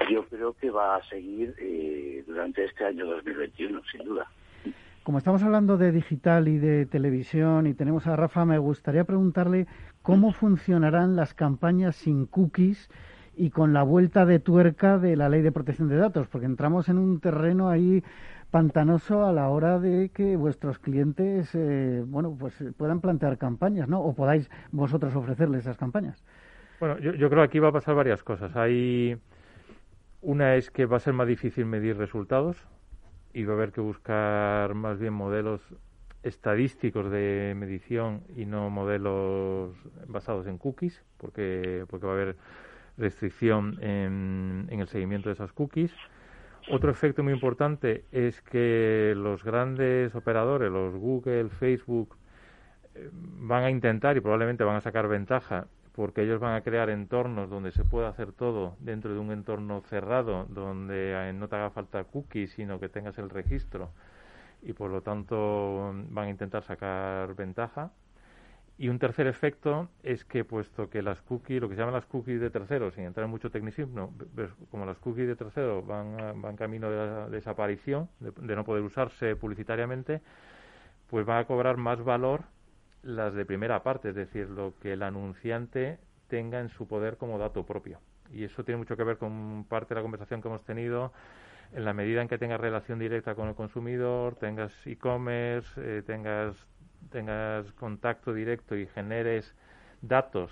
yo creo que va a seguir eh, durante este año 2021, sin duda. Como estamos hablando de digital y de televisión y tenemos a Rafa, me gustaría preguntarle cómo funcionarán las campañas sin cookies y con la vuelta de tuerca de la ley de protección de datos, porque entramos en un terreno ahí pantanoso a la hora de que vuestros clientes, eh, bueno, pues puedan plantear campañas, ¿no? O podáis vosotros ofrecerles esas campañas. Bueno, yo, yo creo que aquí va a pasar varias cosas. Hay una es que va a ser más difícil medir resultados y va a haber que buscar más bien modelos estadísticos de medición y no modelos basados en cookies, porque porque va a haber restricción en, en el seguimiento de esas cookies. Otro efecto muy importante es que los grandes operadores, los Google, Facebook, eh, van a intentar y probablemente van a sacar ventaja porque ellos van a crear entornos donde se pueda hacer todo dentro de un entorno cerrado, donde eh, no te haga falta cookies, sino que tengas el registro y por lo tanto van a intentar sacar ventaja. Y un tercer efecto es que, puesto que las cookies, lo que se llaman las cookies de terceros, sin entrar en mucho tecnicismo, como las cookies de terceros van, van camino de la desaparición, de, de, no poder usarse publicitariamente, pues van a cobrar más valor las de primera parte, es decir, lo que el anunciante tenga en su poder como dato propio. Y eso tiene mucho que ver con parte de la conversación que hemos tenido en la medida en que tengas relación directa con el consumidor, tengas e-commerce, eh, tengas tengas contacto directo y generes datos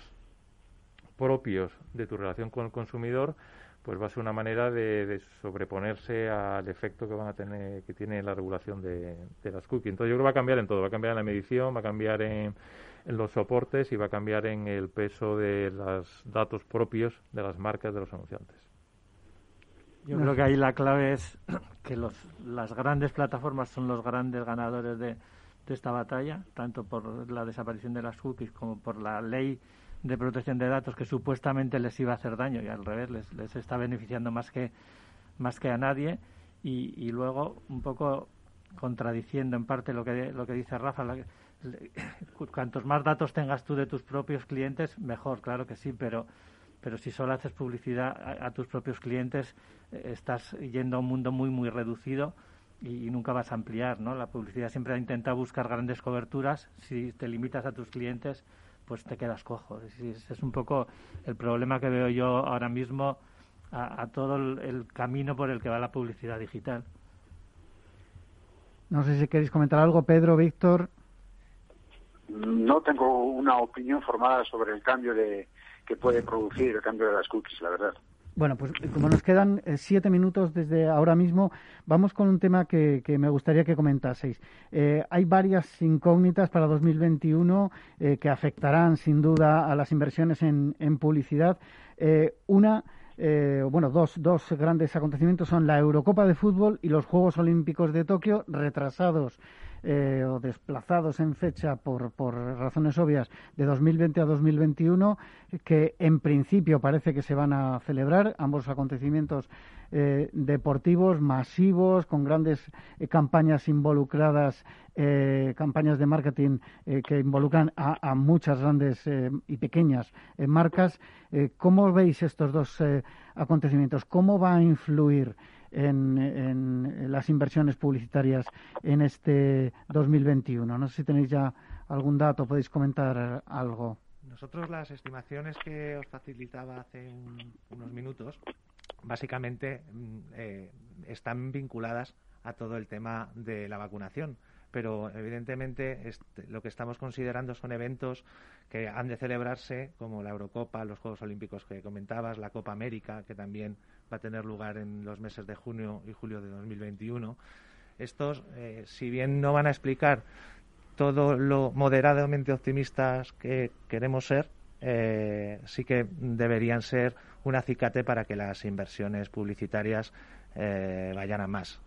propios de tu relación con el consumidor, pues va a ser una manera de, de sobreponerse al efecto que van a tener que tiene la regulación de, de, las cookies. Entonces yo creo que va a cambiar en todo, va a cambiar en la medición, va a cambiar en, los soportes y va a cambiar en el peso de los datos propios de las marcas de los anunciantes. Yo creo que ahí la clave es que los, las grandes plataformas son los grandes ganadores de, de esta batalla, tanto por la desaparición de las cookies como por la ley de protección de datos que supuestamente les iba a hacer daño y al revés les, les está beneficiando más que más que a nadie. Y, y luego un poco contradiciendo en parte lo que lo que dice Rafa cuantos más datos tengas tú de tus propios clientes mejor claro que sí pero pero si solo haces publicidad a, a tus propios clientes eh, estás yendo a un mundo muy muy reducido y, y, nunca vas a ampliar, ¿no? La publicidad siempre intenta buscar grandes coberturas. Si te limitas a tus clientes, pues te quedas cojo. Ese es un poco el problema que veo yo ahora mismo a, a todo el, el, camino por el que va la publicidad digital. No sé si queréis comentar algo, Pedro, Víctor. no tengo una opinión formada sobre el cambio de que puede producir el cambio de las cookies, la verdad. Bueno, pues como nos quedan eh, siete minutos desde ahora mismo, vamos con un tema que, me gustaría que comentaseis. Eh, hay varias incógnitas para 2021 eh, que afectarán sin duda a las inversiones en, en publicidad. una, bueno, dos, dos grandes acontecimientos son la Eurocopa de Fútbol y los Juegos Olímpicos de Tokio, retrasados eh, o desplazados en fecha por, por razones obvias de 2020 a 2021, que en principio parece que se van a celebrar ambos acontecimientos eh, deportivos masivos, con grandes eh, campañas involucradas, campañas de marketing que involucran a, a muchas grandes y pequeñas marcas. ¿Cómo veis estos dos acontecimientos? ¿Cómo va a influir en, las inversiones publicitarias en este 2021. No sé si tenéis ya algún dato, podéis comentar algo. Nosotros las estimaciones que os facilitaba hace unos minutos, básicamente mm, eh, están vinculadas a todo el tema de la vacunación pero evidentemente lo que estamos considerando son eventos que han de celebrarse, como la Eurocopa, los Juegos Olímpicos que comentabas, la Copa América, que también va a tener lugar en los meses de junio y julio de 2021. Estos, eh, si bien no van a explicar todo lo moderadamente optimistas que queremos ser, eh, sí que deberían ser un acicate para que las inversiones publicitarias eh, vayan a más.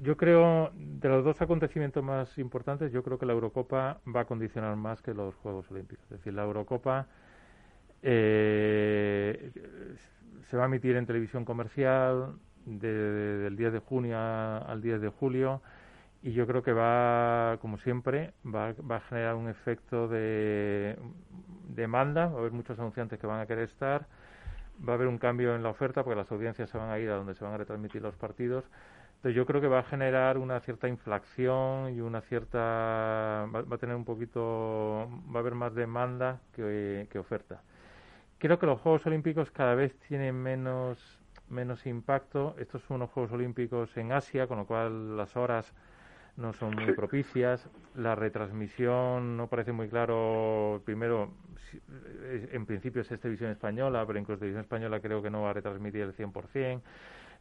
Yo, creo, de los dos acontecimientos más importantes, yo creo que la Eurocopa va a condicionar más que los Juegos Olímpicos. Es decir, la Eurocopa eh, se va a emitir en televisión comercial del 10 de junio al 10 de julio y yo creo que va, como siempre, va, va a generar un efecto de demanda, va a haber muchos anunciantes que van a querer estar, va a haber un cambio en la oferta porque las audiencias se van a ir a donde se van a retransmitir los partidos entonces yo creo que va a generar una cierta inflación y una cierta va, a tener un poquito va a haber más demanda que, oferta. Creo que los Juegos Olímpicos cada vez tienen menos menos impacto. Estos son unos Juegos Olímpicos en Asia, con lo cual las horas no son muy propicias. La retransmisión no parece muy claro. Primero, eh, en principio es televisión española, pero incluso televisión española creo que no va a retransmitir el 100%.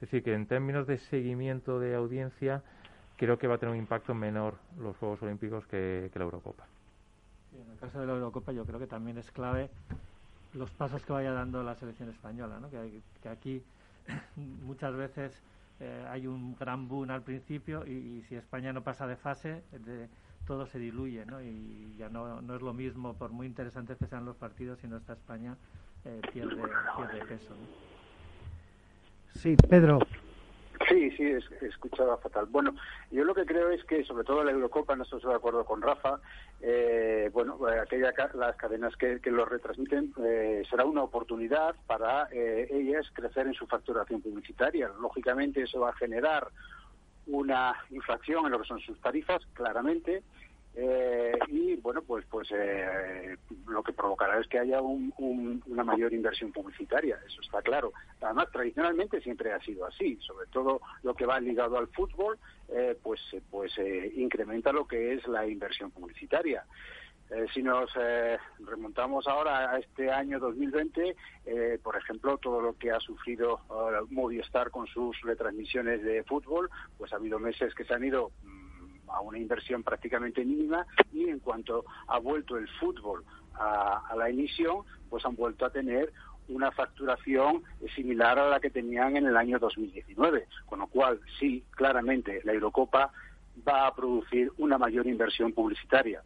Es decir, que en términos de seguimiento de audiencia, creo que va a tener un impacto menor los Juegos Olímpicos que, la Eurocopa. en el caso de la Eurocopa yo creo que también es clave los pasos que vaya dando la selección española, ¿no? que, aquí muchas veces eh, hay un gran boom al principio y, si España no pasa de fase, todo se diluye ¿no? y ya no, no, es lo mismo, por muy interesantes que sean los partidos, si no está España, eh, pierde, pierde peso. Sí, Pedro. Sí, sí, he escuchado fatal. Bueno, yo lo que creo es que, sobre todo la Eurocopa, no estoy de acuerdo con Rafa, eh, bueno, eh, aquella, las cadenas que, que lo retransmiten eh, será una oportunidad para ellas crecer en su facturación publicitaria. Lógicamente eso va a generar una inflación en lo que son sus tarifas, claramente, eh, y bueno, pues pues eh, lo que provocará es que haya una mayor inversión publicitaria, eso está claro. Además, tradicionalmente siempre ha sido así, sobre todo lo que va ligado al fútbol, eh, pues pues incrementa lo que es la inversión publicitaria. si nos remontamos ahora a este año 2020, por ejemplo, todo lo que ha sufrido Movistar con sus retransmisiones de fútbol, pues ha habido meses que se han ido a una inversión prácticamente mínima y en cuanto ha vuelto el fútbol a, la emisión, pues han vuelto a tener una facturación similar a la que tenían en el año 2019, con lo cual sí, claramente la Eurocopa va a producir una mayor inversión publicitaria.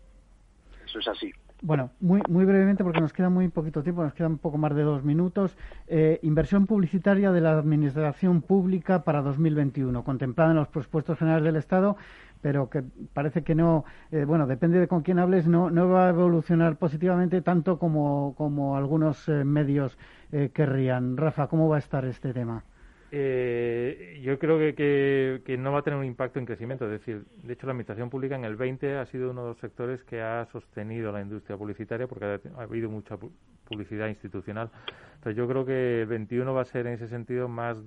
Eso es así. Bueno, muy, muy brevemente, porque nos queda muy poquito tiempo, nos quedan un poco más de dos minutos. Eh, inversión publicitaria de la Administración Pública para 2021, contemplada en los presupuestos generales del Estado pero que parece que no, eh, bueno, depende de con quién hables, no, no va a evolucionar positivamente tanto como, como algunos eh, medios eh, querrían. Rafa, ¿cómo va a estar este tema? yo creo que, que, no va a tener un impacto en crecimiento. Es decir, de hecho, la administración pública en el 20 ha sido uno de los sectores que ha sostenido la industria publicitaria porque ha, habido mucha publicidad institucional. Entonces, yo creo que el 21 va a ser en ese sentido más,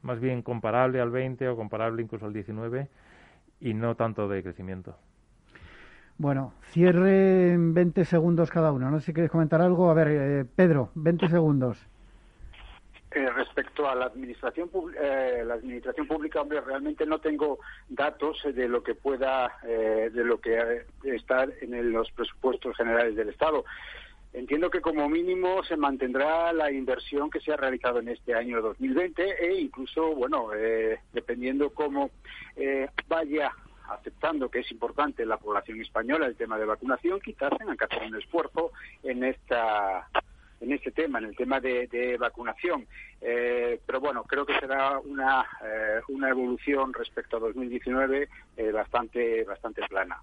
más bien comparable al 20 o comparable incluso al 19 y no tanto de crecimiento. Bueno, cierre en 20 segundos cada uno. No sé si queréis comentar algo. A ver, eh, Pedro, 20 segundos. Eh, respecto a la administración eh, la administración pública hombre realmente no tengo datos de lo que pueda eh, de lo que está en los presupuestos generales del estado entiendo que como mínimo se mantendrá la inversión que se ha realizado en este año 2020 e incluso bueno dependiendo cómo vaya aceptando que es importante la población española el tema de vacunación quizás tengan que hacer un esfuerzo en esta en este tema, en el tema de, vacunación. Eh, pero bueno, creo que será una, eh, una evolución respecto a 2019 eh, bastante, bastante plana.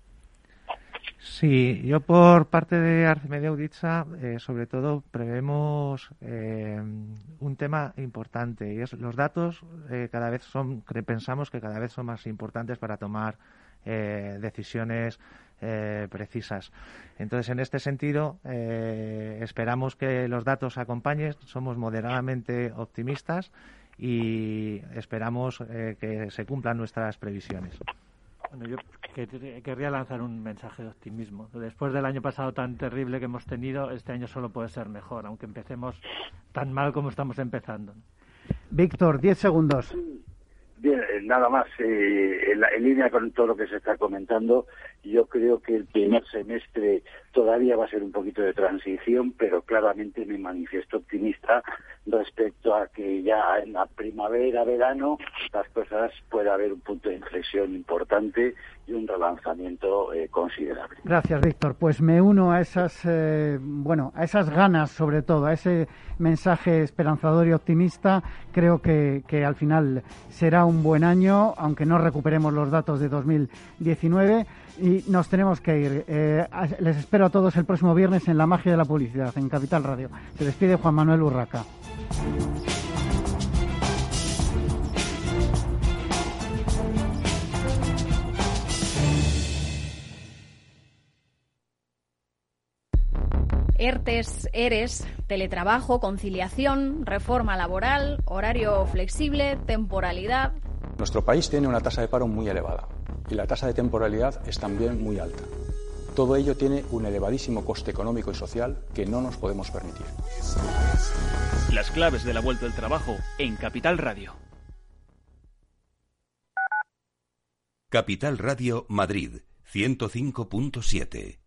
Sí, yo por parte de Arcimedia Auditza, sobre todo, prevemos un tema importante y es los datos cada vez son, pensamos que cada vez son más importantes para tomar decisiones eh, precisas. Entonces, en este sentido, eh, esperamos que los datos acompañen. Somos moderadamente optimistas y esperamos eh, que se cumplan nuestras previsiones. Bueno, yo querría lanzar un mensaje de optimismo. Después del año pasado tan terrible que hemos tenido, este año solo puede ser mejor, aunque empecemos tan mal como estamos empezando. Víctor, diez segundos. Bien, eh, nada más, eh, en, línea con todo lo que se está comentando, yo creo que el primer semestre todavía va a ser un poquito de transición, pero claramente me manifiesto optimista respecto a que ya en la primavera, verano, las cosas pueda haber un punto de inflexión importante y un relanzamiento eh, considerable. Gracias, Víctor. Pues me uno a esas, eh, bueno, a esas ganas, sobre todo, a ese mensaje esperanzador y optimista. Creo que, que al final será un buen año, aunque no recuperemos los datos de 2019 y nos tenemos que ir. Eh, les espero a todos el próximo viernes en La Magia de la Publicidad, en Capital Radio. Se despide Juan Manuel Urraca. ERTES, ERES, teletrabajo, conciliación, reforma laboral, horario flexible, temporalidad. Nuestro país tiene una tasa de paro muy elevada y la tasa de temporalidad es también muy alta. Todo ello tiene un elevadísimo coste económico y social que no nos podemos permitir. Las claves de la vuelta al trabajo en Capital Radio. Capital Radio Madrid 105.7